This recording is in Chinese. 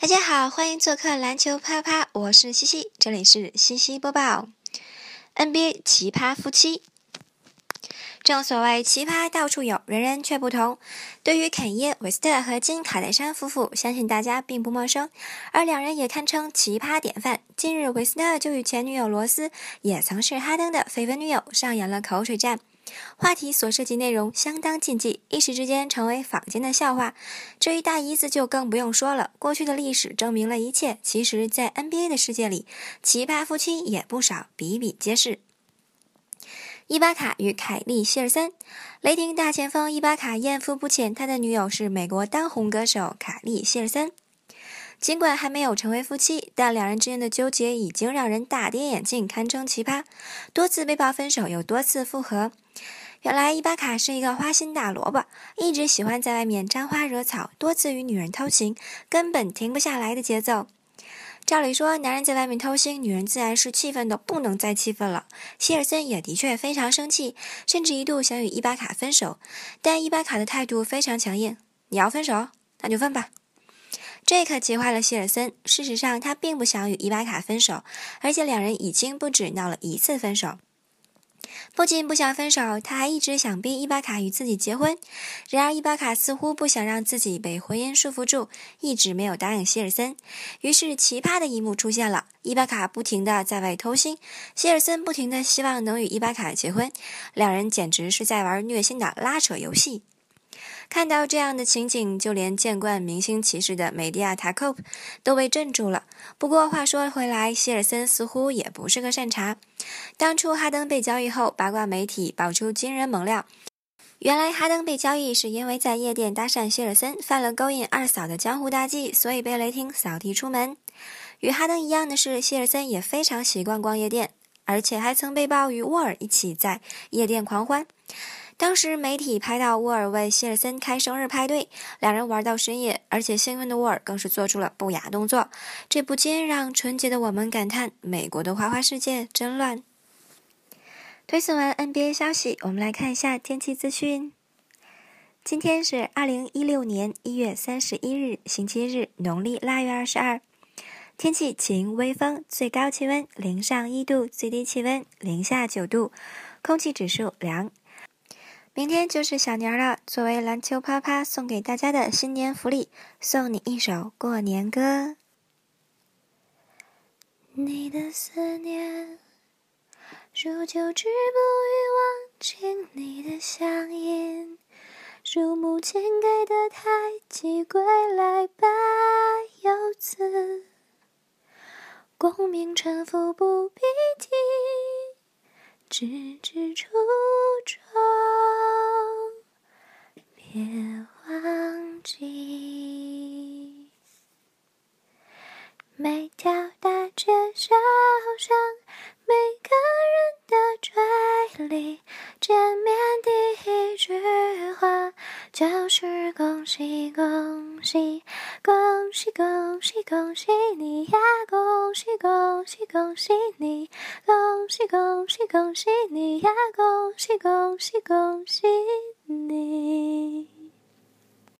大家好，欢迎做客篮球啪啪，我是西西，这里是西西播报。NBA 奇葩夫妻，正所谓奇葩到处有，人人却不同。对于肯耶·韦斯特和金·卡戴珊夫妇，相信大家并不陌生，而两人也堪称奇葩典范。近日，韦斯特就与前女友罗斯，也曾是哈登的绯闻女友，上演了口水战。话题所涉及内容相当禁忌，一时之间成为坊间的笑话。至于大姨子就更不用说了，过去的历史证明了一切。其实，在 NBA 的世界里，奇葩夫妻也不少，比比皆是。伊巴卡与凯利·希尔森，雷霆大前锋伊巴卡艳福不浅，他的女友是美国当红歌手凯利·希尔森。尽管还没有成为夫妻，但两人之间的纠结已经让人大跌眼镜，堪称奇葩。多次被曝分手，又多次复合。原来伊巴卡是一个花心大萝卜，一直喜欢在外面沾花惹草，多次与女人偷情，根本停不下来的节奏。照理说，男人在外面偷腥，女人自然是气愤的不能再气愤了。希尔森也的确非常生气，甚至一度想与伊巴卡分手，但伊巴卡的态度非常强硬：“你要分手，那就分吧。”这可急坏了希尔森。事实上，他并不想与伊巴卡分手，而且两人已经不止闹了一次分手。不仅不想分手，他还一直想逼伊巴卡与自己结婚。然而，伊巴卡似乎不想让自己被婚姻束缚住，一直没有答应希尔森。于是，奇葩的一幕出现了：伊巴卡不停地在外偷腥，希尔森不停地希望能与伊巴卡结婚，两人简直是在玩虐心的拉扯游戏。看到这样的情景，就连见惯明星骑士的梅迪亚塔科普都被镇住了。不过话说回来，希尔森似乎也不是个善茬。当初哈登被交易后，八卦媒体爆出惊人猛料：原来哈登被交易是因为在夜店搭讪希尔森，犯了勾引二嫂的江湖大忌，所以被雷霆扫地出门。与哈登一样的是，希尔森也非常习惯逛夜店，而且还曾被曝与沃尔一起在夜店狂欢。当时媒体拍到沃尔为希尔森开生日派对，两人玩到深夜，而且兴奋的沃尔更是做出了不雅动作，这不禁让纯洁的我们感叹：美国的花花世界真乱。推送完 NBA 消息，我们来看一下天气资讯。今天是二零一六年一月三十一日，星期日，农历腊月二十二，天气晴，微风，最高气温零上一度，最低气温零下九度，空气指数良。明天就是小年了，作为篮球啪啪送给大家的新年福利，送你一首过年歌。你的思念，如久治不愈，忘情你的乡音，如母亲给的太极归来百游子，功名臣服不必提。只知初别忘记。每条大街小巷，每个人的嘴里，见面第一句话就是恭喜恭喜，恭喜恭喜恭喜你呀！恭喜恭喜恭喜你！恭喜恭喜恭喜你呀！恭喜恭喜恭喜你！